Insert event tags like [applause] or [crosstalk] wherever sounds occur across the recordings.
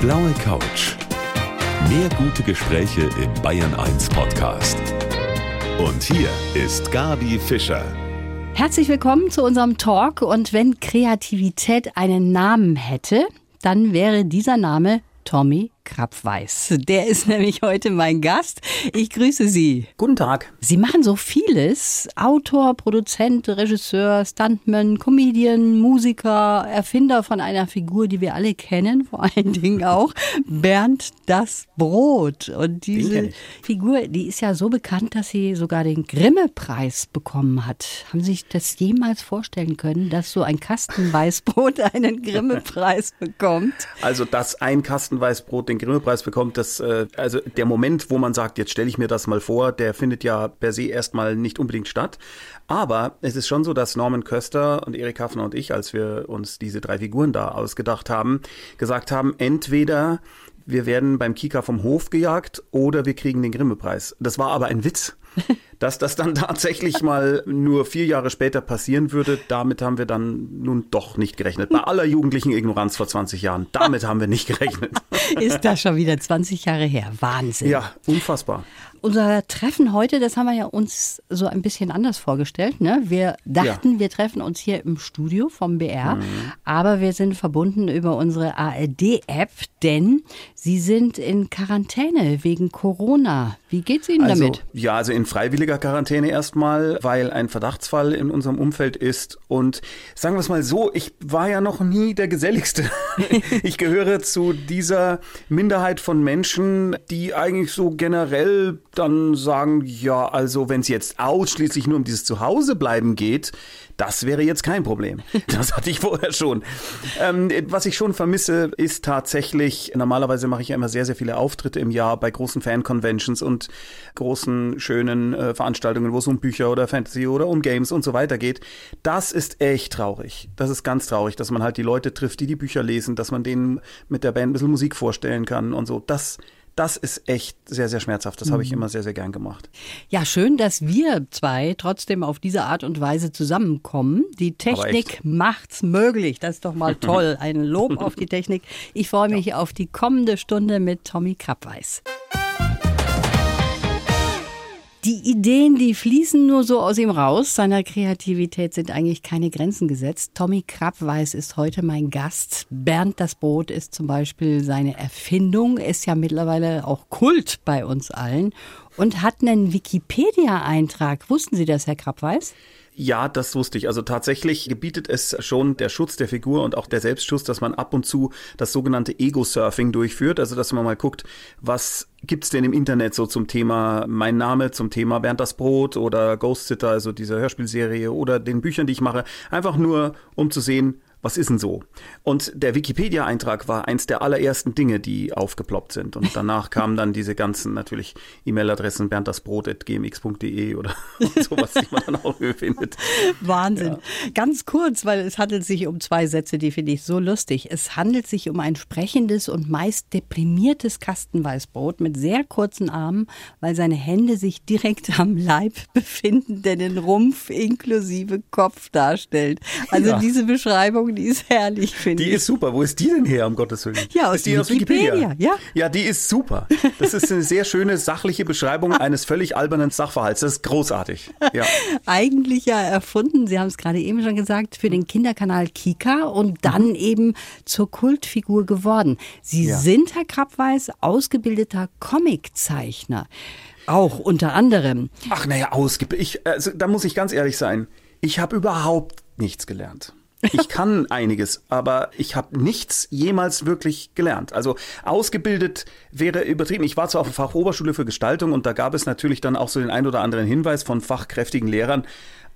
blaue Couch. Mehr gute Gespräche im Bayern 1 Podcast. Und hier ist Gabi Fischer. Herzlich willkommen zu unserem Talk. Und wenn Kreativität einen Namen hätte, dann wäre dieser Name Tommy Krabweis. Der ist [laughs] nämlich heute mein Gast. Ich grüße Sie. Guten Tag. Sie machen so vieles. Autor, Produzent, Regisseur, Stuntman, Comedian, Musiker, Erfinder von einer Figur, die wir alle kennen, vor allen [laughs] Dingen auch Bernd das Brot. Und diese Figur, die ist ja so bekannt, dass sie sogar den Grimme-Preis bekommen hat. Haben Sie sich das jemals vorstellen können, dass so ein Kastenweißbrot [laughs] einen Grimme-Preis bekommt? Also, dass ein Kastenweißbrot den Grimme-Preis bekommt, das, äh, also der Moment, wo man sagt, jetzt stelle ich mir das mal vor, der findet ja per se erstmal nicht unbedingt statt. Aber es ist schon so, dass Norman Köster und Erik Hafner und ich, als wir uns diese drei Figuren da ausgedacht haben, gesagt haben, entweder wir werden beim Kika vom Hof gejagt oder wir kriegen den Grimme-Preis. Das war aber ein Witz. [laughs] Dass das dann tatsächlich mal nur vier Jahre später passieren würde, damit haben wir dann nun doch nicht gerechnet. Bei aller jugendlichen Ignoranz vor 20 Jahren, damit haben wir nicht gerechnet. [laughs] Ist das schon wieder 20 Jahre her? Wahnsinn. Ja, unfassbar. Unser Treffen heute, das haben wir ja uns so ein bisschen anders vorgestellt. Ne? Wir dachten, ja. wir treffen uns hier im Studio vom BR, mhm. aber wir sind verbunden über unsere ARD-App, denn Sie sind in Quarantäne wegen Corona. Wie geht's Ihnen also, damit? Ja, also in freiwilliger Quarantäne erstmal, weil ein Verdachtsfall in unserem Umfeld ist. Und sagen wir es mal so, ich war ja noch nie der Geselligste. [laughs] ich gehöre zu dieser Minderheit von Menschen, die eigentlich so generell dann sagen, ja, also wenn es jetzt ausschließlich nur um dieses Zuhausebleiben geht, das wäre jetzt kein Problem. [laughs] Das hatte ich vorher schon. Ähm, was ich schon vermisse, ist tatsächlich, normalerweise mache ich ja immer sehr, sehr viele Auftritte im Jahr bei großen Fan-Conventions und großen, schönen äh, Veranstaltungen, wo es um Bücher oder Fantasy oder um Games und so weiter geht. Das ist echt traurig. Das ist ganz traurig, dass man halt die Leute trifft, die die Bücher lesen, dass man denen mit der Band ein bisschen Musik vorstellen kann und so. Das das ist echt sehr, sehr schmerzhaft. Das mhm. habe ich mhm. immer sehr, sehr gern gemacht. Ja, schön, dass wir zwei trotzdem auf diese Art und Weise zusammenkommen. Die Technik macht's möglich. Das ist doch mal [laughs] toll. Ein Lob auf die Technik. Ich freue mich ja. auf die kommende Stunde mit Tommy Krabweis. Die Ideen, die fließen nur so aus ihm raus. Seiner Kreativität sind eigentlich keine Grenzen gesetzt. Tommy Krabweis ist heute mein Gast. Bernd das Brot ist zum Beispiel seine Erfindung, ist ja mittlerweile auch Kult bei uns allen und hat einen Wikipedia-Eintrag. Wussten Sie das, Herr Krabweis? Ja, das wusste ich. Also tatsächlich gebietet es schon der Schutz der Figur und auch der Selbstschutz, dass man ab und zu das sogenannte Ego-Surfing durchführt. Also dass man mal guckt, was gibt's denn im Internet so zum Thema mein Name, zum Thema Bernd das Brot oder Ghost Sitter, also diese Hörspielserie oder den Büchern, die ich mache. Einfach nur, um zu sehen, was ist denn so? Und der Wikipedia-Eintrag war eins der allerersten Dinge, die aufgeploppt sind. Und danach [laughs] kamen dann diese ganzen natürlich E-Mail-Adressen berndasbrot.gmx.de oder [laughs] sowas, die man dann auch findet. Wahnsinn. Ja. Ganz kurz, weil es handelt sich um zwei Sätze, die finde ich so lustig. Es handelt sich um ein sprechendes und meist deprimiertes Kastenweißbrot mit sehr kurzen Armen, weil seine Hände sich direkt am Leib [laughs] befinden, der den Rumpf inklusive Kopf darstellt. Also ja. diese Beschreibung die ist herrlich, finde ich. Die ist super. Wo ist die denn her, um Gottes Willen? Ja, aus, ist die Wikipedia. aus Wikipedia. Ja. ja, die ist super. Das ist eine sehr schöne, sachliche Beschreibung eines völlig albernen Sachverhalts. Das ist großartig. Ja. [laughs] Eigentlich ja erfunden, Sie haben es gerade eben schon gesagt, für den Kinderkanal Kika und dann mhm. eben zur Kultfigur geworden. Sie ja. sind, Herr Krabweis, ausgebildeter Comiczeichner. Auch unter anderem. Ach naja, ausgebildet. also, da muss ich ganz ehrlich sein. Ich habe überhaupt nichts gelernt. Ich kann einiges, aber ich habe nichts jemals wirklich gelernt. Also ausgebildet wäre übertrieben. Ich war zwar auf der Fachoberschule für Gestaltung und da gab es natürlich dann auch so den ein oder anderen Hinweis von fachkräftigen Lehrern.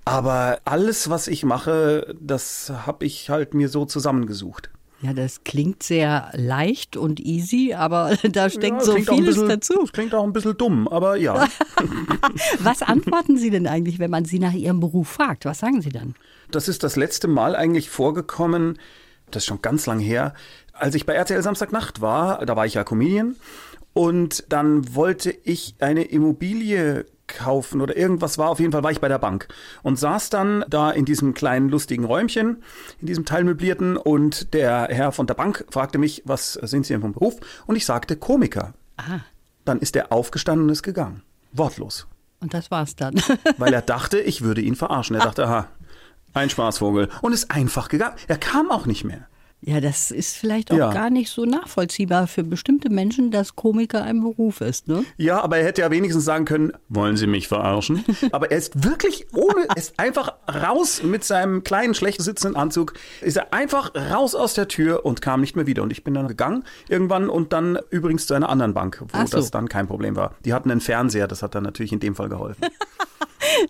Aber alles, was ich mache, das habe ich halt mir so zusammengesucht. Ja, das klingt sehr leicht und easy, aber [laughs] da steckt ja, so vieles bisschen, dazu. Das klingt auch ein bisschen dumm, aber ja. [laughs] Was antworten Sie denn eigentlich, wenn man Sie nach Ihrem Beruf fragt? Was sagen Sie dann? Das ist das letzte Mal eigentlich vorgekommen, das ist schon ganz lang her, als ich bei RTL Samstagnacht war, da war ich ja Comedian und dann wollte ich eine Immobilie einkaufen oder irgendwas war. Auf jeden Fall war ich bei der Bank und saß dann da in diesem kleinen lustigen Räumchen, in diesem teilmöblierten und der Herr von der Bank fragte mich, was sind Sie denn vom Beruf? Und ich sagte Komiker. Ah, Dann ist er aufgestanden und ist gegangen. Wortlos. und das war's dann. [laughs] Weil er dachte, ich würde ihn verarschen. Er dachte, aha, ein Spaßvogel. Und ist einfach gegangen. Er kam auch nicht mehr. Ja, das ist vielleicht auch Ja. gar nicht so nachvollziehbar für bestimmte Menschen, dass Komiker ein Beruf ist, ne? Ja, aber er hätte ja wenigstens sagen können, wollen Sie mich verarschen? [laughs] Aber er ist wirklich ohne, er ist einfach raus mit seinem kleinen, schlecht sitzenden Anzug, ist er einfach raus aus der Tür und kam nicht mehr wieder. Und ich bin dann gegangen irgendwann und dann übrigens zu einer anderen Bank, wo so. das dann kein Problem war. Die hatten einen Fernseher, das hat dann natürlich in dem Fall geholfen. [laughs]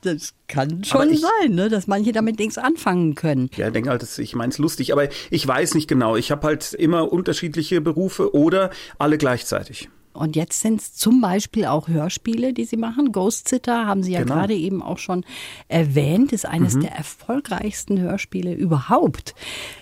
Das kann schon ich- sein, ne? dass manche damit nichts anfangen können. Ja, ich denke halt, das- ich meine es lustig, aber ich weiß nicht genau. Ich habe halt immer unterschiedliche Berufe oder alle gleichzeitig. Und jetzt sind es zum Beispiel auch Hörspiele, die Sie machen. Ghost Sitter haben Sie ja Genau. gerade eben auch schon erwähnt, ist eines Mhm. der erfolgreichsten Hörspiele überhaupt.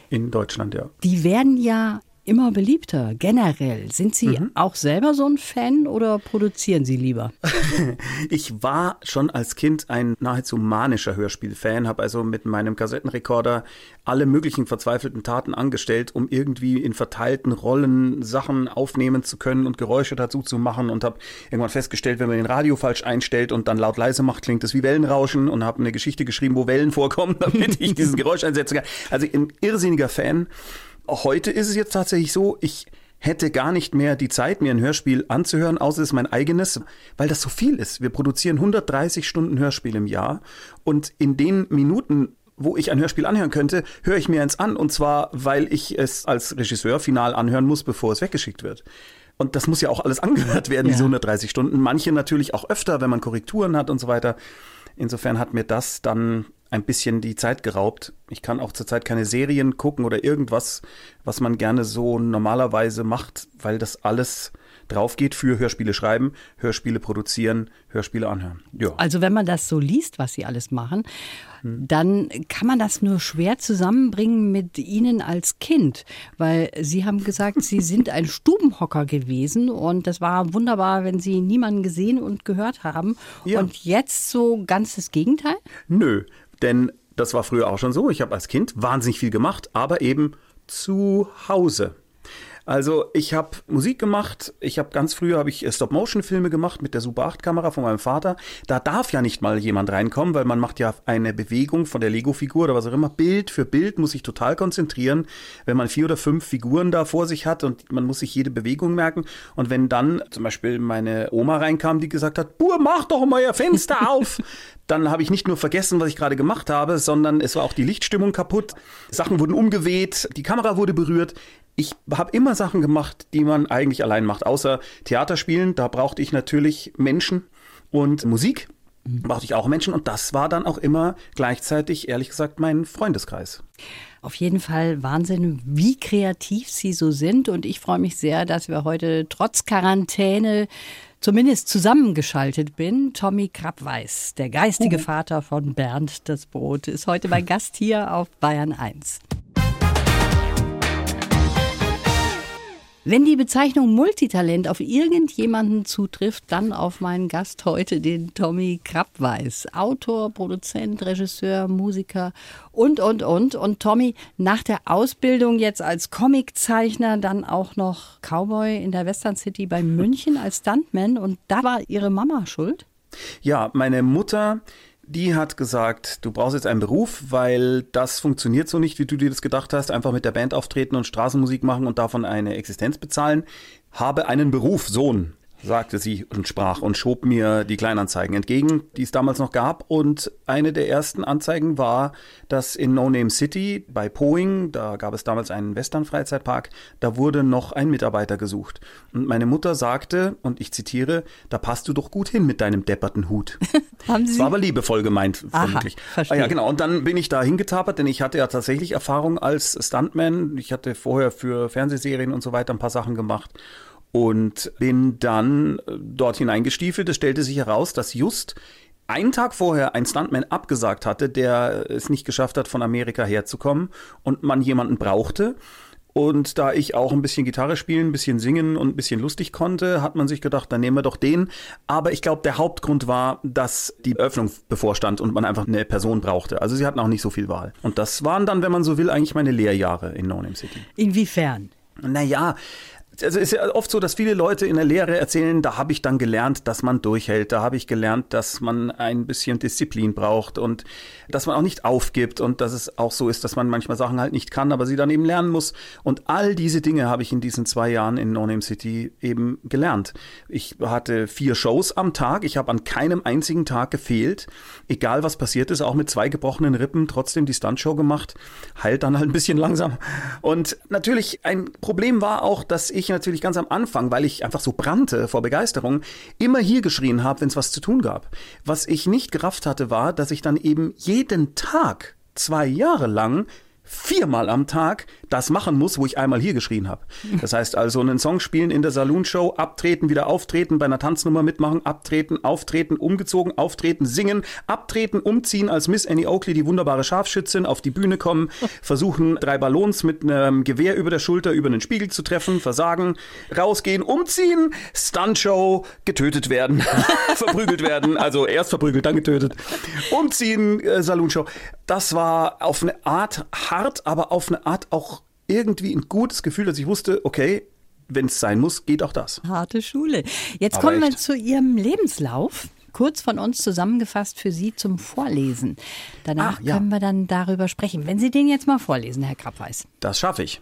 In Deutschland, ja. Die werden ja immer beliebter, generell. Sind Sie Mhm. auch selber so ein Fan oder produzieren Sie lieber? [laughs] Ich war schon als Kind ein nahezu manischer Hörspielfan, habe also mit meinem Kassettenrekorder alle möglichen verzweifelten Taten angestellt, um irgendwie in verteilten Rollen Sachen aufnehmen zu können und Geräusche dazu zu machen und habe irgendwann festgestellt, wenn man den Radio falsch einstellt und dann laut leise macht, klingt es wie Wellenrauschen und habe eine Geschichte geschrieben, wo Wellen [laughs] vorkommen, damit ich diesen Geräusch einsetzen kann. Also ein irrsinniger Fan. Heute ist es jetzt tatsächlich so, ich hätte gar nicht mehr die Zeit, mir ein Hörspiel anzuhören, außer es ist mein eigenes, weil das so viel ist. Wir produzieren 130 Stunden Hörspiel im Jahr und in den Minuten, wo ich ein Hörspiel anhören könnte, höre ich mir eins an und zwar, weil ich es als Regisseur final anhören muss, bevor es weggeschickt wird. Und das muss ja auch alles angehört werden, diese Ja. 130 Stunden. Manche natürlich auch öfter, wenn man Korrekturen hat und so weiter. Insofern hat mir das dann ein bisschen die Zeit geraubt. Ich kann auch zurzeit keine Serien gucken oder irgendwas, was man gerne so normalerweise macht, weil das alles drauf geht für Hörspiele schreiben, Hörspiele produzieren, Hörspiele anhören. Ja. Also wenn man das so liest, was Sie alles machen, dann kann man das nur schwer zusammenbringen mit Ihnen als Kind, weil Sie haben gesagt, Sie [laughs] sind ein Stubenhocker gewesen und das war wunderbar, wenn Sie niemanden gesehen und gehört haben. Ja. Und jetzt so ganz das Gegenteil? Nö, denn das war früher auch schon so. Ich habe als Kind wahnsinnig viel gemacht, aber eben zu Hause. Also ich habe Musik gemacht. Ich habe ganz früher habe ich Stop-Motion-Filme gemacht mit der Super 8-Kamera von meinem Vater. Da darf ja nicht mal jemand reinkommen, weil man macht ja eine Bewegung von der Lego-Figur oder was auch immer. Bild für Bild muss sich total konzentrieren, wenn man vier oder fünf Figuren da vor sich hat und man muss sich jede Bewegung merken. Und wenn dann zum Beispiel meine Oma reinkam, die gesagt hat, Bur, mach doch mal ihr Fenster [laughs] auf, dann habe ich nicht nur vergessen, was ich gerade gemacht habe, sondern es war auch die Lichtstimmung kaputt. Sachen wurden umgeweht, die Kamera wurde berührt. Ich habe immer Sachen gemacht, die man eigentlich allein macht, außer Theaterspielen. Da brauchte ich natürlich Menschen und Musik brauchte ich auch Menschen und das war dann auch immer gleichzeitig, ehrlich gesagt, mein Freundeskreis. Auf jeden Fall Wahnsinn, wie kreativ Sie so sind. Und ich freue mich sehr, dass wir heute trotz Quarantäne zumindest zusammengeschaltet bin. Tommy Krappweiß, der geistige Vater von Bernd das Brot, ist heute mein [laughs] Gast hier auf Bayern 1. Wenn die Bezeichnung Multitalent auf irgendjemanden zutrifft, dann auf meinen Gast heute, den Tommy Krappweiß. Autor, Produzent, Regisseur, Musiker und, und, und. Und Tommy, nach der Ausbildung jetzt als Comiczeichner, dann auch noch Cowboy in der Western City bei München als Stuntman. Und da war Ihre Mama schuld? Ja, meine Mutter, die hat gesagt, du brauchst jetzt einen Beruf, weil das funktioniert so nicht, wie du dir das gedacht hast. Einfach mit der Band auftreten und Straßenmusik machen und davon eine Existenz bezahlen. Habe einen Beruf, Sohn, sagte sie und sprach und schob mir die Kleinanzeigen entgegen, die es damals noch gab. Und eine der ersten Anzeigen war, dass in No Name City bei Poing, da gab es damals einen Western-Freizeitpark, da wurde noch ein Mitarbeiter gesucht. Und meine Mutter sagte, und ich zitiere, da passt du doch gut hin mit deinem depperten Hut. [laughs] Haben Das Sie? war aber liebevoll gemeint, Aha, vermutlich. verstehe. Ah ja, genau. Und dann bin ich da hingetapert, denn ich hatte ja tatsächlich Erfahrung als Stuntman. Ich hatte vorher für Fernsehserien und so weiter ein paar Sachen gemacht und bin dann äh, dort hineingestiefelt. Es stellte sich heraus, dass just einen Tag vorher ein Stuntman abgesagt hatte, der es nicht geschafft hat, von Amerika herzukommen und man jemanden brauchte. Und da ich auch ein bisschen Gitarre spielen, ein bisschen singen und ein bisschen lustig konnte, hat man sich gedacht, dann nehmen wir doch den. Aber ich glaube, der Hauptgrund war, dass die Öffnung bevorstand und man einfach eine Person brauchte. Also sie hatten auch nicht so viel Wahl. Und das waren dann, wenn man so will, eigentlich meine Lehrjahre in No Name City. Inwiefern? Naja, also ist ja oft so, dass viele Leute in der Lehre erzählen, da habe ich dann gelernt, dass man durchhält, da habe ich gelernt, dass man ein bisschen Disziplin braucht und dass man auch nicht aufgibt und dass es auch so ist, dass man manchmal Sachen halt nicht kann, aber sie dann eben lernen muss. Und all diese Dinge habe ich in diesen zwei Jahren in No Name City eben gelernt. Ich hatte vier Shows am Tag, ich habe an keinem einzigen Tag gefehlt, egal was passiert ist, auch mit zwei gebrochenen Rippen trotzdem die Stuntshow gemacht, heilt dann halt ein bisschen langsam. Und natürlich ein Problem war auch, dass ich ich natürlich ganz am Anfang, weil ich einfach so brannte vor Begeisterung, immer hier geschrien habe, wenn es was zu tun gab. Was ich nicht gerafft hatte, war, dass ich dann eben jeden Tag zwei Jahre lang viermal am Tag das machen muss, wo ich einmal hier geschrien habe. Das heißt also einen Song spielen in der Saloon-Show, abtreten, wieder auftreten, bei einer Tanznummer mitmachen, abtreten, auftreten, umgezogen, auftreten, singen, abtreten, umziehen als Miss Annie Oakley, die wunderbare Scharfschützin, auf die Bühne kommen, [laughs] versuchen drei Ballons mit einem Gewehr über der Schulter über einen Spiegel zu treffen, versagen, rausgehen, umziehen, Stuntshow, getötet werden, [laughs] verprügelt werden, also erst verprügelt, dann getötet, umziehen, äh, Saloon-Show. Das war auf eine Art hart, aber auf eine Art auch irgendwie ein gutes Gefühl, dass ich wusste, okay, wenn es sein muss, geht auch das. Harte Schule. Jetzt Aber kommen wir echt. zu Ihrem Lebenslauf. Kurz von uns zusammengefasst für Sie zum Vorlesen. Danach Ah, ja. können wir dann darüber sprechen. Wenn Sie den jetzt mal vorlesen, Herr Krappweis. Das schaffe ich.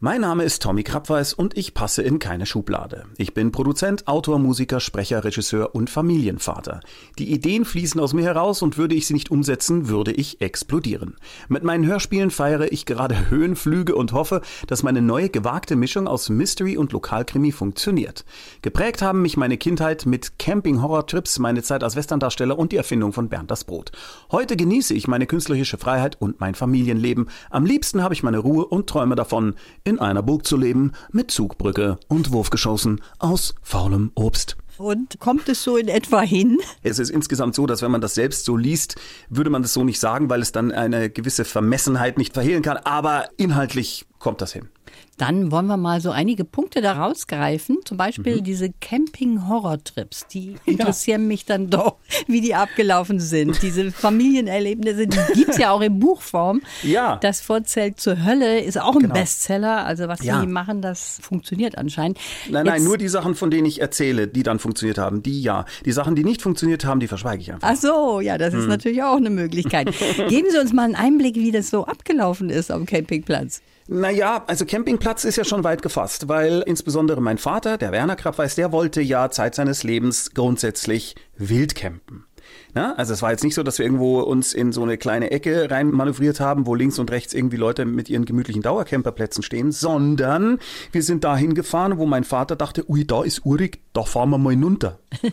Mein Name ist Tommy Krabweis und ich passe in keine Schublade. Ich bin Produzent, Autor, Musiker, Sprecher, Regisseur und Familienvater. Die Ideen fließen aus mir heraus und würde ich sie nicht umsetzen, würde ich explodieren. Mit meinen Hörspielen feiere ich gerade [laughs] Höhenflüge und hoffe, dass meine neue gewagte Mischung aus Mystery und Lokalkrimi funktioniert. Geprägt haben mich meine Kindheit mit Camping-Horror-Trips, meine Zeit als Westerndarsteller und die Erfindung von Bernd das Brot. Heute genieße ich meine künstlerische Freiheit und mein Familienleben. Am liebsten habe ich meine Ruhe und träume davon, in einer Burg zu leben, mit Zugbrücke und Wurfgeschossen aus faulem Obst. Und kommt es so in etwa hin? Es ist insgesamt so, dass wenn man das selbst so liest, würde man das so nicht sagen, weil es dann eine gewisse Vermessenheit nicht verhehlen kann. Aber inhaltlich kommt das hin. Dann wollen wir mal so einige Punkte da rausgreifen. Zum Beispiel Mhm. diese Camping-Horror-Trips. Die [laughs] interessieren mich dann doch, wie die abgelaufen sind. Diese Familienerlebnisse, die gibt es ja auch in Buchform. Ja. Das Vorzelt zur Hölle ist auch ein Genau. Bestseller. Also was Ja. die machen, das funktioniert anscheinend. Nein, nein, Jetzt- nur die Sachen, von denen ich erzähle, die dann funktioniert haben, die ja. Die Sachen, die nicht funktioniert haben, die verschweige ich einfach. Ach so, ja, das ist Hm. natürlich auch eine Möglichkeit. [laughs] Geben Sie uns mal einen Einblick, wie das so abgelaufen ist am Campingplatz. Naja, also Campingplatz ist ja schon weit gefasst, weil insbesondere mein Vater, der Werner Krabweis, der wollte ja Zeit seines Lebens grundsätzlich wild campen. Na, also es war jetzt nicht so, dass wir irgendwo uns in so eine kleine Ecke rein manövriert haben, wo links und rechts irgendwie Leute mit ihren gemütlichen Dauercamperplätzen stehen, sondern wir sind dahin gefahren, wo mein Vater dachte, ui, da ist urig, da fahren wir mal hinunter. [laughs]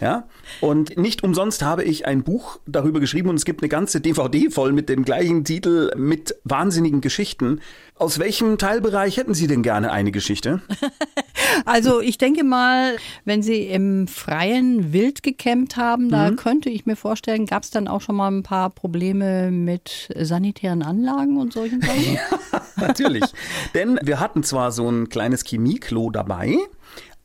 Ja, und nicht umsonst habe ich ein Buch darüber geschrieben und es gibt eine ganze DVD voll mit dem gleichen Titel mit wahnsinnigen Geschichten. Aus welchem Teilbereich hätten Sie denn gerne eine Geschichte? [laughs] Also ich denke mal, wenn Sie im Freien wild gecampt haben, Mhm. da könnte ich mir vorstellen, gab es dann auch schon mal ein paar Probleme mit sanitären Anlagen und solchen Sachen. [laughs] Natürlich. Denn wir hatten zwar so ein kleines Chemieklo dabei,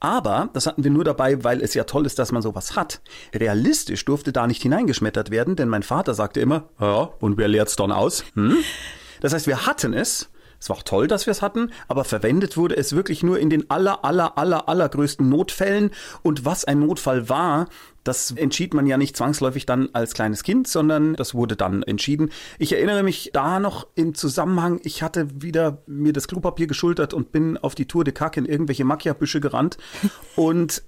aber das hatten wir nur dabei, weil es ja toll ist, dass man sowas hat. Realistisch durfte da nicht hineingeschmettert werden, denn mein Vater sagte immer, ja, und wer leert's dann aus? Hm? Das heißt, wir hatten es. Es war auch toll, dass wir es hatten, aber verwendet wurde es wirklich nur in den aller, aller, aller, allergrößten Notfällen. Und was ein Notfall war, das entschied man ja nicht zwangsläufig dann als kleines Kind, sondern das wurde dann entschieden. Ich erinnere mich da noch im Zusammenhang, ich hatte wieder mir das Klopapier geschultert und bin auf die Tour de Cac in irgendwelche Macchia-Büsche gerannt. [laughs] Und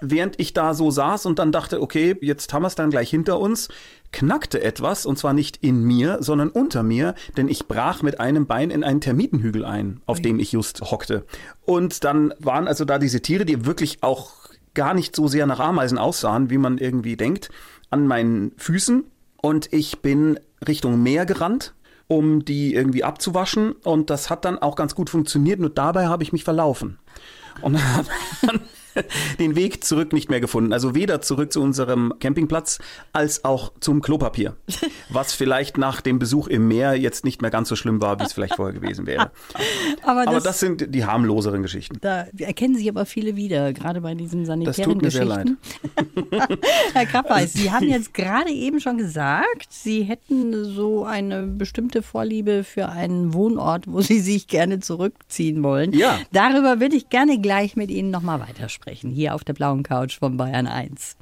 während ich da so saß und dann dachte, okay, jetzt haben wir es dann gleich hinter uns, knackte etwas, und zwar nicht in mir, sondern unter mir, denn ich brach mit einem Bein in einen Termitenhügel ein, auf dem ich just hockte. Und dann waren also da diese Tiere, die wirklich auch gar nicht so sehr nach Ameisen aussahen, wie man irgendwie denkt, an meinen Füßen. Und ich bin Richtung Meer gerannt, um die irgendwie abzuwaschen. Und das hat dann auch ganz gut funktioniert, nur dabei habe ich mich verlaufen. Und [laughs] dann [laughs] den Weg zurück nicht mehr gefunden. Also weder zurück zu unserem Campingplatz als auch zum Klopapier. [laughs] Was vielleicht nach dem Besuch im Meer jetzt nicht mehr ganz so schlimm war, wie es vielleicht vorher gewesen wäre. [laughs] Aber Aber das, das sind die harmloseren Geschichten. da erkennen sich aber viele wieder, gerade bei diesen sanitären tut mir sehr Geschichten. Herr Krappeis, Sie haben jetzt gerade eben schon gesagt, Sie hätten so eine bestimmte Vorliebe für einen Wohnort, wo Sie sich gerne zurückziehen wollen. Ja. Darüber würde ich gerne gleich mit Ihnen nochmal weitersprechen, hier auf der blauen Couch von Bayern 1.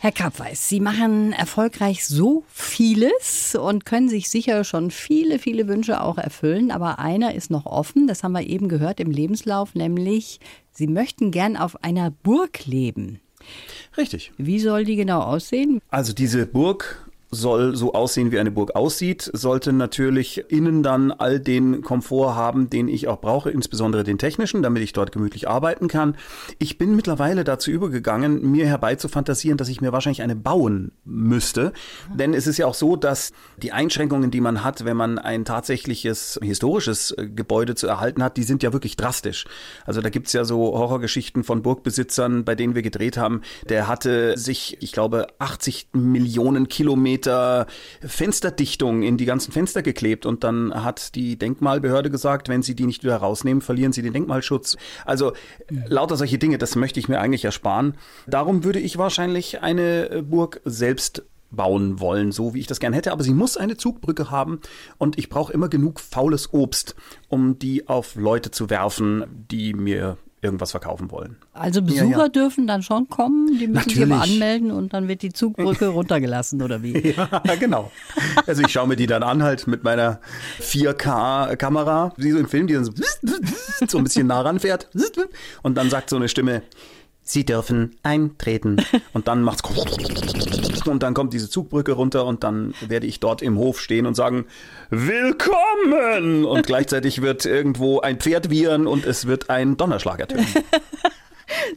Herr Kappweis, Sie machen erfolgreich so vieles und können sich sicher schon viele, viele Wünsche auch erfüllen. Aber einer ist noch offen, das haben wir eben gehört im Lebenslauf, nämlich Sie möchten gern auf einer Burg leben. Richtig. Wie soll die genau aussehen? Also diese Burg soll so aussehen, wie eine Burg aussieht, sollte natürlich innen dann all den Komfort haben, den ich auch brauche, insbesondere den technischen, damit ich dort gemütlich arbeiten kann. Ich bin mittlerweile dazu übergegangen, mir herbeizufantasieren, dass ich mir wahrscheinlich eine bauen müsste. Denn es ist ja auch so, dass die Einschränkungen, die man hat, wenn man ein tatsächliches historisches äh, Gebäude zu erhalten hat, die sind ja wirklich drastisch. Also da gibt's ja so Horrorgeschichten von Burgbesitzern, bei denen wir gedreht haben. Der hatte sich, ich glaube, 80 Millionen Kilometer Fensterdichtung in die ganzen Fenster geklebt und dann hat die Denkmalbehörde gesagt, wenn sie die nicht wieder rausnehmen, verlieren sie den Denkmalschutz. Also lauter solche Dinge, das möchte ich mir eigentlich ersparen. Darum würde ich wahrscheinlich eine Burg selbst bauen wollen, so wie ich das gern hätte. Aber sie muss eine Zugbrücke haben und ich brauche immer genug faules Obst, um die auf Leute zu werfen, die mir irgendwas verkaufen wollen. Also Besucher Ja, ja. dürfen dann schon kommen, die müssen sich aber Natürlich. anmelden und dann wird die Zugbrücke [laughs] runtergelassen oder wie? Ja, genau. Also ich schaue mir die dann an, halt mit meiner 4K-Kamera, wie so im Film, die dann so, [laughs] so ein bisschen nah ranfährt. Und dann sagt so eine Stimme, Sie dürfen eintreten. [laughs] Und dann macht's und dann kommt diese Zugbrücke runter und dann werde ich dort im Hof stehen und sagen, Willkommen! Und gleichzeitig wird irgendwo ein Pferd wiehern und es wird ein Donnerschlag ertönen. [laughs]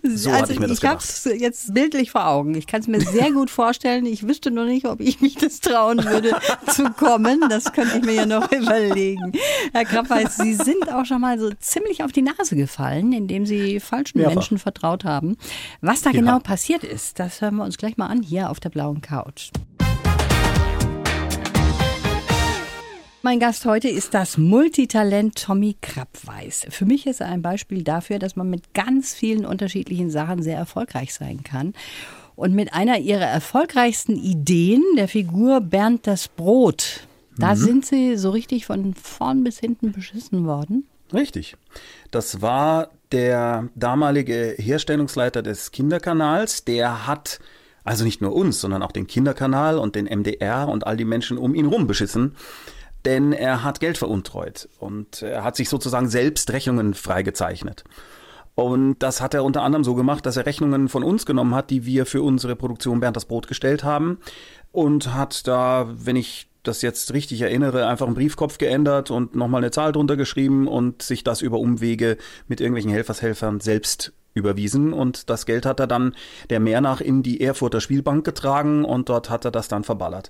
So also hatte ich mir das ich habe es jetzt bildlich vor Augen. Ich kann es mir sehr gut vorstellen. Ich wüsste nur nicht, ob ich mich das trauen würde [laughs] zu kommen. Das könnte ich mir ja noch überlegen. Herr Krappeis, Sie sind auch schon mal so ziemlich auf die Nase gefallen, indem Sie falschen Mehrfach. Menschen vertraut haben. Was da Ja. genau passiert ist, das hören wir uns gleich mal an hier auf der blauen Couch. Mein Gast heute ist das Multitalent Tommy Krabweis. Für mich ist er ein Beispiel dafür, dass man mit ganz vielen unterschiedlichen Sachen sehr erfolgreich sein kann. Und mit einer ihrer erfolgreichsten Ideen, der Figur Bernd das Brot, da sind sie so richtig von vorn bis hinten beschissen worden. Richtig. Das war der damalige Herstellungsleiter des Kinderkanals. Der hat also nicht nur uns, sondern auch den Kinderkanal und den MDR und all die Menschen um ihn rum beschissen. Denn er hat Geld veruntreut und er hat sich sozusagen selbst Rechnungen freigezeichnet. Und das hat er unter anderem so gemacht, dass er Rechnungen von uns genommen hat, die wir für unsere Produktion Bernd das Brot gestellt haben. Und hat da, wenn ich das jetzt richtig erinnere, einfach einen Briefkopf geändert und nochmal eine Zahl drunter geschrieben und sich das über Umwege mit irgendwelchen Helfershelfern selbst überwiesen und das Geld hat er dann der Mehr nach in die Erfurter Spielbank getragen und dort hat er das dann verballert.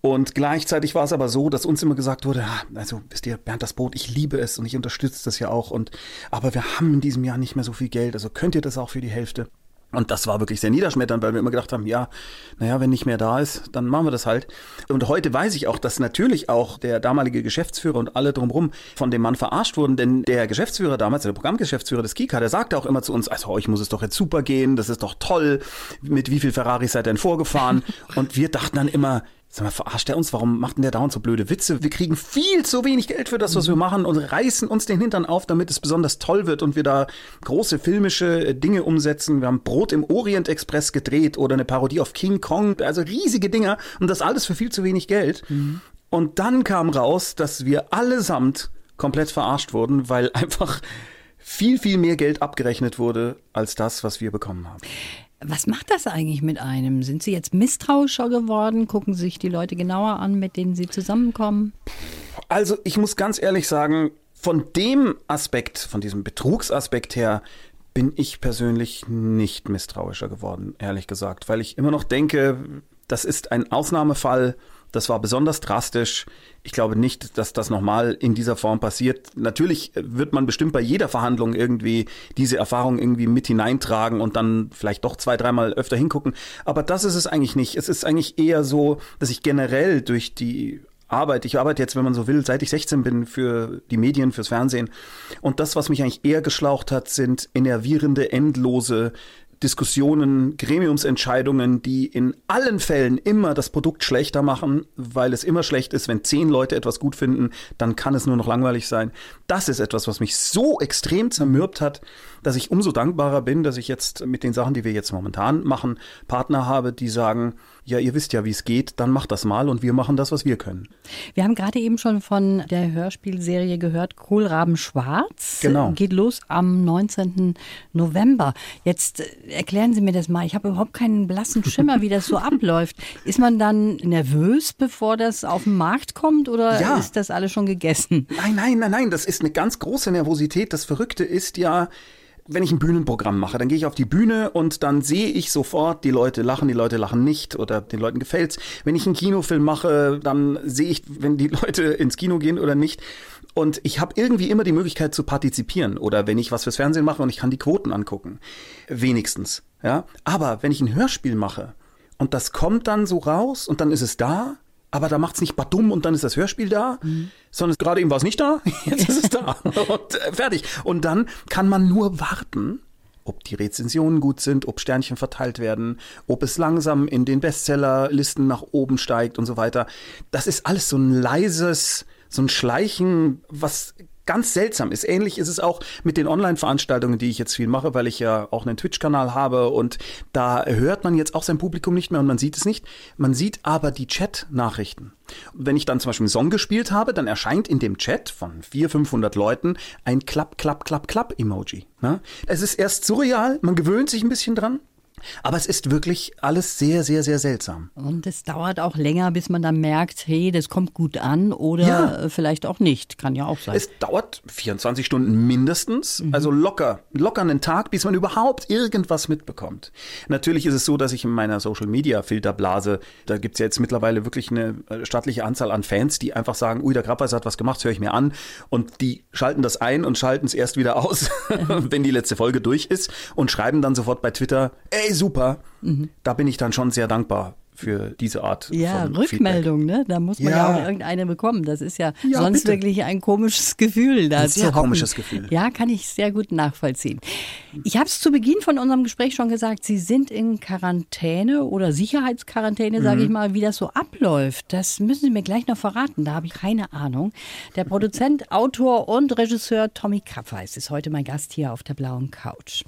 Und gleichzeitig war es aber so, dass uns immer gesagt wurde, "Ah, also wisst ihr, Bernd das Brot, ich liebe es und ich unterstütze das ja auch und aber wir haben in diesem Jahr nicht mehr so viel Geld, also könnt ihr das auch für die Hälfte? Und das war wirklich sehr niederschmetternd, weil wir immer gedacht haben, ja, naja, wenn nicht mehr da ist, dann machen wir das halt. Und heute weiß ich auch, dass natürlich auch der damalige Geschäftsführer und alle drumherum von dem Mann verarscht wurden, denn der Geschäftsführer damals, der Programmgeschäftsführer des Kika, der sagte auch immer zu uns, also euch muss es doch jetzt super gehen, das ist doch toll, mit wie viel Ferraris seid ihr denn vorgefahren? [laughs] Und wir dachten dann immer, Sag mal, verarscht er uns? Warum macht denn der dauernd so blöde Witze? Wir kriegen viel zu wenig Geld für das, was wir machen und reißen uns den Hintern auf, damit es besonders toll wird und wir da große filmische äh, Dinge umsetzen. Wir haben Brot im Orient Express gedreht oder eine Parodie auf King Kong, also riesige Dinger und das alles für viel zu wenig Geld. Und dann kam raus, dass wir allesamt komplett verarscht wurden, weil [laughs] einfach viel, viel mehr Geld abgerechnet wurde als das, was wir bekommen haben. Was macht das eigentlich mit einem? Sind Sie jetzt misstrauischer geworden? Gucken sich die Leute genauer an, mit denen Sie zusammenkommen? Also ich muss ganz ehrlich sagen, von dem Aspekt, von diesem Betrugsaspekt her, bin ich persönlich nicht misstrauischer geworden, ehrlich gesagt, weil ich immer noch denke, das ist ein Ausnahmefall Das war besonders drastisch. Ich glaube nicht, dass das nochmal in dieser Form passiert. Natürlich wird man bestimmt bei jeder Verhandlung irgendwie diese Erfahrung irgendwie mit hineintragen und dann vielleicht doch zwei, dreimal öfter hingucken. Aber das ist es eigentlich nicht. Es ist eigentlich eher so, dass ich generell durch die Arbeit. Ich arbeite jetzt, wenn man so will, seit ich 16 bin für die Medien, fürs Fernsehen. Und das, was mich eigentlich eher geschlaucht hat, sind innervierende, endlose Diskussionen, Gremiumsentscheidungen, die in allen Fällen immer das Produkt schlechter machen, weil es immer schlecht ist, wenn zehn Leute etwas gut finden, dann kann es nur noch langweilig sein. Das ist etwas, was mich so extrem zermürbt hat, dass ich umso dankbarer bin, dass ich jetzt mit den Sachen, die wir jetzt momentan machen, Partner habe, die sagen, ja, ihr wisst ja, wie es geht, dann macht das mal und wir machen das, was wir können. Wir haben gerade eben schon von der Hörspielserie gehört, Kohlraben Schwarz. Genau. Geht los am 19. November. Jetzt äh, erklären Sie mir das mal. Ich habe überhaupt keinen blassen Schimmer, wie das so [laughs] abläuft. Ist man dann nervös, bevor das auf den Markt kommt oder Ja. ist das alles schon gegessen? Nein, nein, nein, nein, das ist eine ganz große Nervosität. Das Verrückte ist ja, wenn ich ein Bühnenprogramm mache, dann gehe ich auf die Bühne und dann sehe ich sofort, die Leute lachen, die Leute lachen nicht oder den Leuten gefällt's. Wenn ich einen Kinofilm mache, dann sehe ich, wenn die [laughs] Leute ins Kino gehen oder nicht. Und ich habe irgendwie immer die Möglichkeit zu partizipieren oder wenn ich was fürs Fernsehen mache und ich kann die Quoten angucken. Wenigstens, ja. Aber wenn ich ein Hörspiel mache und das kommt dann so raus und dann ist es da, aber da macht's nicht badum und dann ist das Hörspiel da, sondern gerade eben war es nicht da, [laughs] jetzt ist es da und äh, fertig. Und dann kann man nur warten, ob die Rezensionen gut sind, ob Sternchen verteilt werden, ob es langsam in den Bestsellerlisten nach oben steigt und so weiter. Das ist alles so ein leises, so ein Schleichen, was ganz seltsam ist. Ähnlich ist es auch mit den Online-Veranstaltungen, die ich jetzt viel mache, weil ich ja auch einen Twitch-Kanal habe und da hört man jetzt auch sein Publikum nicht mehr und man sieht es nicht. Man sieht aber die Chat-Nachrichten. Wenn ich dann zum Beispiel einen Song gespielt habe, dann erscheint in dem Chat von 400, 500 Leuten ein Klapp, Klapp, Klapp, Klapp-Emoji. Ne? Es ist erst surreal, man gewöhnt sich ein bisschen dran. Aber es ist wirklich alles sehr, sehr, sehr seltsam. Und es dauert auch länger, bis man dann merkt, hey, das kommt gut an oder Ja. vielleicht auch nicht. Kann ja auch sein. Es dauert 24 Stunden mindestens, also locker, locker einen Tag, bis man überhaupt irgendwas mitbekommt. Natürlich ist es so, dass ich in meiner Social Media Filterblase, da gibt's ja jetzt mittlerweile wirklich eine äh, stattliche Anzahl an Fans, die einfach sagen, ui, der Krabbeis hat was gemacht, höre ich mir an. Und die schalten das ein und schalten es erst wieder aus, [laughs] [laughs] wenn die letzte Folge durch ist und schreiben dann sofort bei Twitter, ey, super. Da bin ich dann schon sehr dankbar für diese Art Ja, von Rückmeldung, ne? Da muss man ja. Ja. auch irgendeine bekommen. Das ist ja, Ja, sonst bitte. wirklich ein komisches Gefühl. Da Ein sehr komisches Gefühl. Ja, kann ich sehr gut nachvollziehen. Ich habe es zu Beginn von unserem Gespräch schon gesagt, Sie sind in Quarantäne oder Sicherheitsquarantäne, sage Mhm. ich mal, wie das so abläuft. Das müssen Sie mir gleich noch verraten. Da habe ich keine Ahnung. Der Produzent, Autor und Regisseur Tommy Krapweis ist heute mein Gast hier auf der blauen Couch.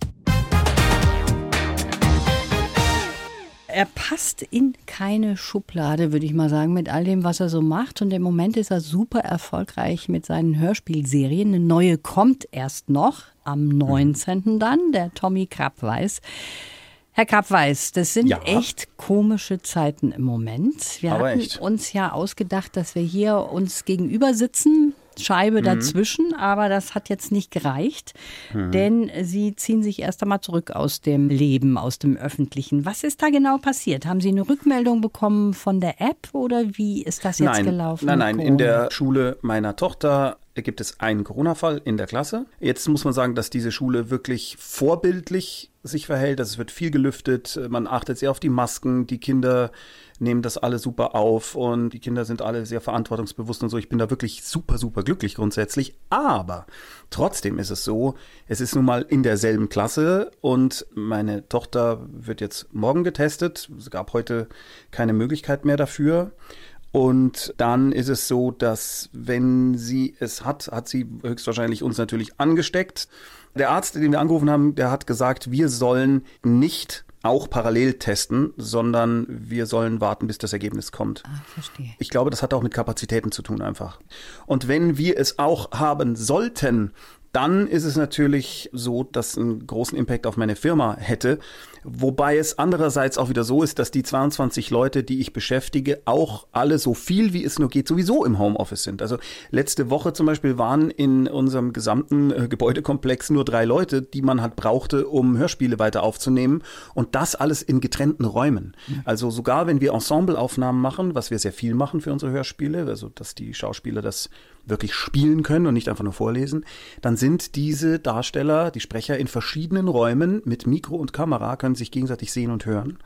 Er passt in keine Schublade, würde ich mal sagen, mit all dem, was er so macht. Und im Moment ist er super erfolgreich mit seinen Hörspielserien. Eine neue kommt erst noch, am 19. dann, der Tommy Krabweis. Herr Krabweis, das sind Ja. echt komische Zeiten im Moment. Wir Aber hatten echt. uns ja ausgedacht, dass wir hier uns gegenüber sitzen, Scheibe Mhm. dazwischen, aber das hat jetzt nicht gereicht, Mhm. denn Sie ziehen sich erst einmal zurück aus dem Leben, aus dem Öffentlichen. Was ist da genau passiert? Haben Sie eine Rückmeldung bekommen von der App oder wie ist das jetzt nein, gelaufen? Nein, nein, in der Schule meiner Tochter gibt es einen Corona-Fall in der Klasse. Jetzt muss man sagen, dass diese Schule wirklich vorbildlich sich verhält. Also es wird viel gelüftet, man achtet sehr auf die Masken, die Kinder nehmen das alle super auf und die Kinder sind alle sehr verantwortungsbewusst und so. Ich bin da wirklich super, super glücklich grundsätzlich. Aber trotzdem ist es so, es ist nun mal in derselben Klasse und meine Tochter wird jetzt morgen getestet. Es gab heute keine Möglichkeit mehr dafür. Und dann ist es so, dass wenn sie es hat, hat sie höchstwahrscheinlich uns natürlich angesteckt. Der Arzt, den wir angerufen haben, der hat gesagt, wir sollen nicht auch parallel testen, sondern wir sollen warten, bis das Ergebnis kommt. Ah, verstehe. Ich glaube, das hat auch mit Kapazitäten zu tun einfach. Und wenn wir es auch haben sollten, dann ist es natürlich so, dass einen großen Impact auf meine Firma hätte. Wobei es andererseits auch wieder so ist, dass die 22 Leute, die ich beschäftige, auch alle so viel wie es nur geht, sowieso im Homeoffice sind. Also letzte Woche zum Beispiel waren in unserem gesamten äh, Gebäudekomplex nur drei Leute, die man halt brauchte, um Hörspiele weiter aufzunehmen. Und das alles in getrennten Räumen. Also sogar wenn wir Ensembleaufnahmen machen, was wir sehr viel machen für unsere Hörspiele, also dass die Schauspieler das wirklich spielen können und nicht einfach nur vorlesen, dann sind diese Darsteller, die Sprecher in verschiedenen Räumen mit Mikro und Kamera, können sich gegenseitig sehen und hören.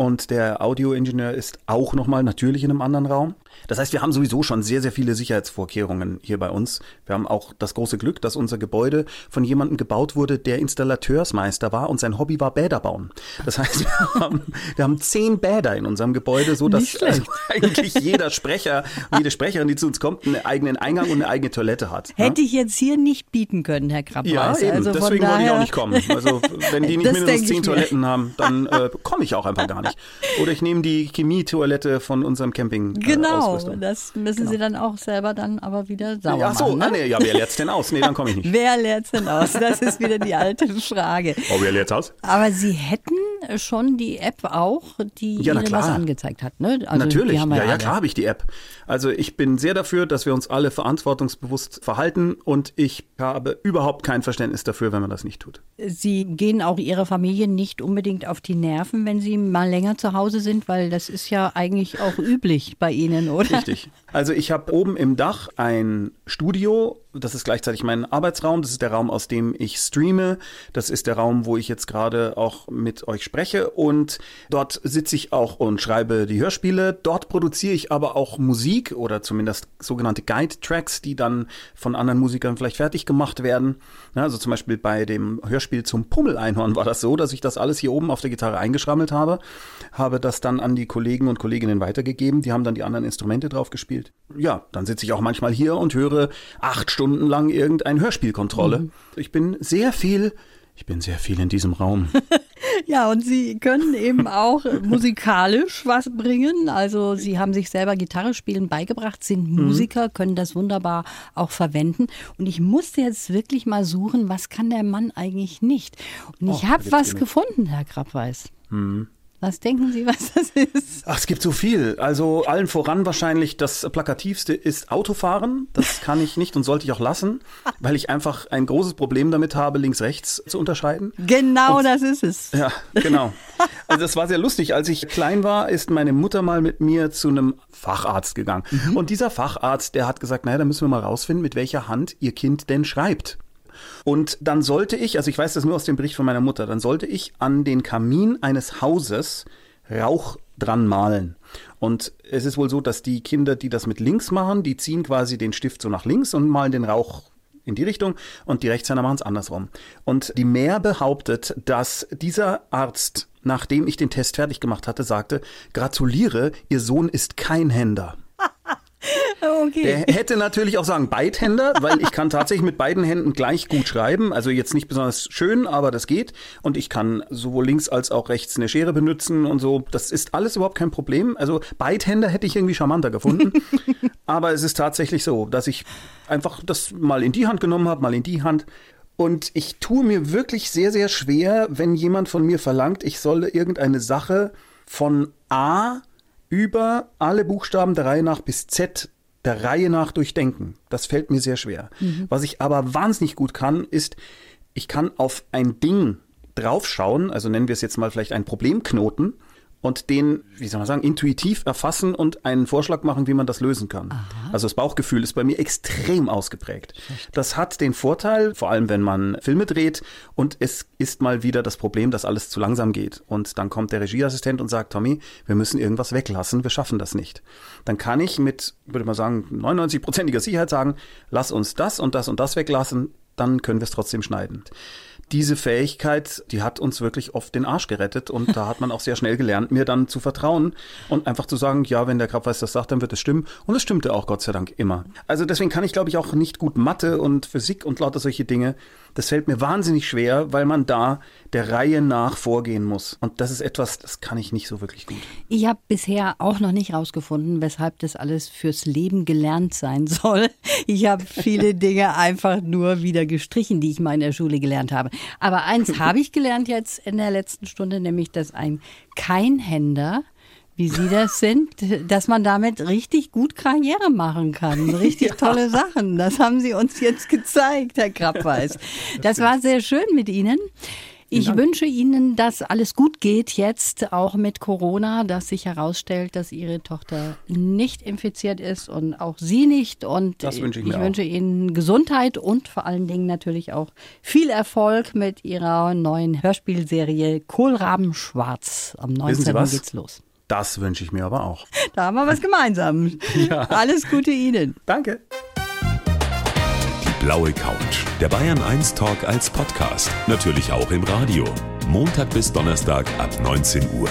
Und der Audioingenieur ist auch nochmal natürlich in einem anderen Raum. Das heißt, wir haben sowieso schon sehr, sehr viele Sicherheitsvorkehrungen hier bei uns. Wir haben auch das große Glück, dass unser Gebäude von jemandem gebaut wurde, der Installateursmeister war und sein Hobby war Bäder bauen. Das heißt, [laughs] wir haben, wir haben zehn Bäder in unserem Gebäude, so dass [laughs] eigentlich jeder Sprecher, jede Sprecherin, die zu uns kommt, einen eigenen Eingang und eine eigene Toilette hat. Hätte ich jetzt hier nicht bieten können, Herr Krabbeis. Ja, eben. Also Deswegen wollte ich auch nicht kommen. Also wenn die [laughs] nicht mindestens zehn Toiletten haben, dann äh, komme ich auch einfach gar nicht. Oder ich nehme die Chemietoilette von unserem Camping. Äh, genau, das müssen genau. Sie dann auch selber dann aber wieder sauber ach so, machen. Ne? Ah, nee, ja, wer leert's denn aus? Nee, dann komme ich nicht. [laughs] wer leert's denn aus? Das ist wieder die alte Frage. Oh, wer leert's aus? Aber Sie hätten schon die App auch, die ja, Ihnen was angezeigt hat, ne? Also Natürlich, ja, ja, klar habe ich die App. Also ich bin sehr dafür, dass wir uns alle verantwortungsbewusst verhalten und ich habe überhaupt kein Verständnis dafür, wenn man das nicht tut. Sie gehen auch Ihrer Familie nicht unbedingt auf die Nerven, wenn Sie mal länger zu Hause sind, weil das ist ja eigentlich auch üblich bei Ihnen, oder? Richtig. Also ich habe oben im Dach ein Studio das ist gleichzeitig mein Arbeitsraum, das ist der Raum, aus dem ich streame, das ist der Raum, wo ich jetzt gerade auch mit euch spreche und dort sitze ich auch und schreibe die Hörspiele. Dort produziere ich aber auch Musik oder zumindest sogenannte Guide-Tracks, die dann von anderen Musikern vielleicht fertig gemacht werden. also zum Beispiel bei dem Hörspiel zum Pummeleinhorn war das so, dass ich das alles hier oben auf der Gitarre eingeschrammelt habe, habe das dann an die Kollegen und Kolleginnen weitergegeben, die haben dann die anderen Instrumente drauf gespielt. Ja, dann sitze ich auch manchmal hier und höre acht Stunden lang irgendein Hörspielkontrolle. Mhm. Ich bin sehr viel, ich bin sehr viel in diesem Raum. [laughs] ja, und Sie können eben auch musikalisch was bringen. Also Sie haben sich selber Gitarre spielen beigebracht, sind mhm. Musiker, können das wunderbar auch verwenden. Und ich musste jetzt wirklich mal suchen, was kann der Mann eigentlich nicht? Und ich habe was gefunden, Herr Krabweis. Mhm. Was denken Sie, was das ist? Ach, es gibt so viel. Also allen voran wahrscheinlich das plakativste ist Autofahren. Das kann ich nicht und sollte ich auch lassen, weil ich einfach ein großes Problem damit habe, links-rechts zu unterscheiden. Genau, und, das ist es. Ja, genau. Also das war sehr lustig. Als ich klein war, ist meine Mutter mal mit mir zu einem Facharzt gegangen. Mhm. Und dieser Facharzt, der hat gesagt, naja, da müssen wir mal rausfinden, mit welcher Hand ihr Kind denn schreibt. Und dann sollte ich, also ich weiß das nur aus dem Bericht von meiner Mutter, dann sollte ich an den Kamin eines Hauses Rauch dran malen. Und es ist wohl so, dass die Kinder, die das mit links machen, die ziehen quasi den Stift so nach links und malen den Rauch in die Richtung und die Rechtshänder machen es andersrum. Und die Mehr behauptet, dass dieser Arzt, nachdem ich den Test fertig gemacht hatte, sagte, gratuliere, Ihr Sohn ist kein Händer. [laughs] [laughs] Okay. Der hätte natürlich auch sagen Beidhänder, weil ich kann tatsächlich mit beiden Händen gleich gut schreiben. Also jetzt nicht besonders schön, aber das geht. Und ich kann sowohl links als auch rechts eine Schere benutzen und so. Das ist alles überhaupt kein Problem. Also Beidhänder hätte ich irgendwie charmanter gefunden. [laughs] aber es ist tatsächlich so, dass ich einfach das mal in die Hand genommen habe, mal in die Hand. Und ich tue mir wirklich sehr, sehr schwer, wenn jemand von mir verlangt, ich solle irgendeine Sache von A über alle Buchstaben der Reihe nach bis Z der Reihe nach durchdenken. Das fällt mir sehr schwer. Mhm. Was ich aber wahnsinnig gut kann, ist, ich kann auf ein Ding draufschauen, also nennen wir es jetzt mal vielleicht einen Problemknoten und den, wie soll man sagen, intuitiv erfassen und einen Vorschlag machen, wie man das lösen kann. Aha. Also das Bauchgefühl ist bei mir extrem ausgeprägt. Das hat den Vorteil, vor allem wenn man Filme dreht und es ist mal wieder das Problem, dass alles zu langsam geht. Und dann kommt der Regieassistent und sagt, Tommy, wir müssen irgendwas weglassen, wir schaffen das nicht. Dann kann ich mit, würde man sagen, 99-prozentiger Sicherheit sagen, lass uns das und das und das weglassen, dann können wir es trotzdem schneiden. Diese Fähigkeit, die hat uns wirklich oft den Arsch gerettet und da hat man auch sehr schnell gelernt, mir dann zu vertrauen und einfach zu sagen, ja, wenn der Grabweiß das sagt, dann wird es stimmen. Und es stimmte auch Gott sei Dank immer. Also deswegen kann ich, glaube ich, auch nicht gut Mathe und Physik und lauter solche Dinge. Das fällt mir wahnsinnig schwer, weil man da der Reihe nach vorgehen muss. Und das ist etwas, das kann ich nicht so wirklich gut. Ich habe bisher auch noch nicht rausgefunden, weshalb das alles fürs Leben gelernt sein [laughs] soll. Ich habe viele [laughs] Dinge einfach nur wieder gestrichen, die ich mal in der Schule gelernt habe. Aber eins [laughs] habe ich gelernt jetzt in der letzten Stunde, nämlich, dass ein Keinhänder wie Sie das sind, dass man damit richtig gut Karriere machen kann. Richtig [laughs] ja. tolle Sachen. Das haben Sie uns jetzt gezeigt, Herr Krappweiß. [laughs] Das war sehr schön mit Ihnen. Ich wünsche Ihnen, dass alles gut geht jetzt, auch mit Corona, dass sich herausstellt, dass Ihre Tochter nicht infiziert ist und auch Sie nicht. Und das wünsche ich, mir ich wünsche Ihnen Gesundheit und vor allen Dingen natürlich auch viel Erfolg mit Ihrer neuen Hörspielserie Kohlraben Schwarz. Am 19. geht's los. Das wünsche ich mir aber auch. [laughs] Da haben wir was gemeinsam. [laughs] ja. Alles Gute Ihnen. Danke. Die blaue Couch. Der Bayern 1 Talk als Podcast. Natürlich auch im Radio. Montag bis Donnerstag ab 19 Uhr.